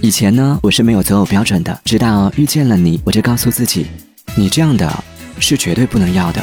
以前呢我是没有择偶标准的直到遇见了你我就告诉自己你这样的是绝对不能要的。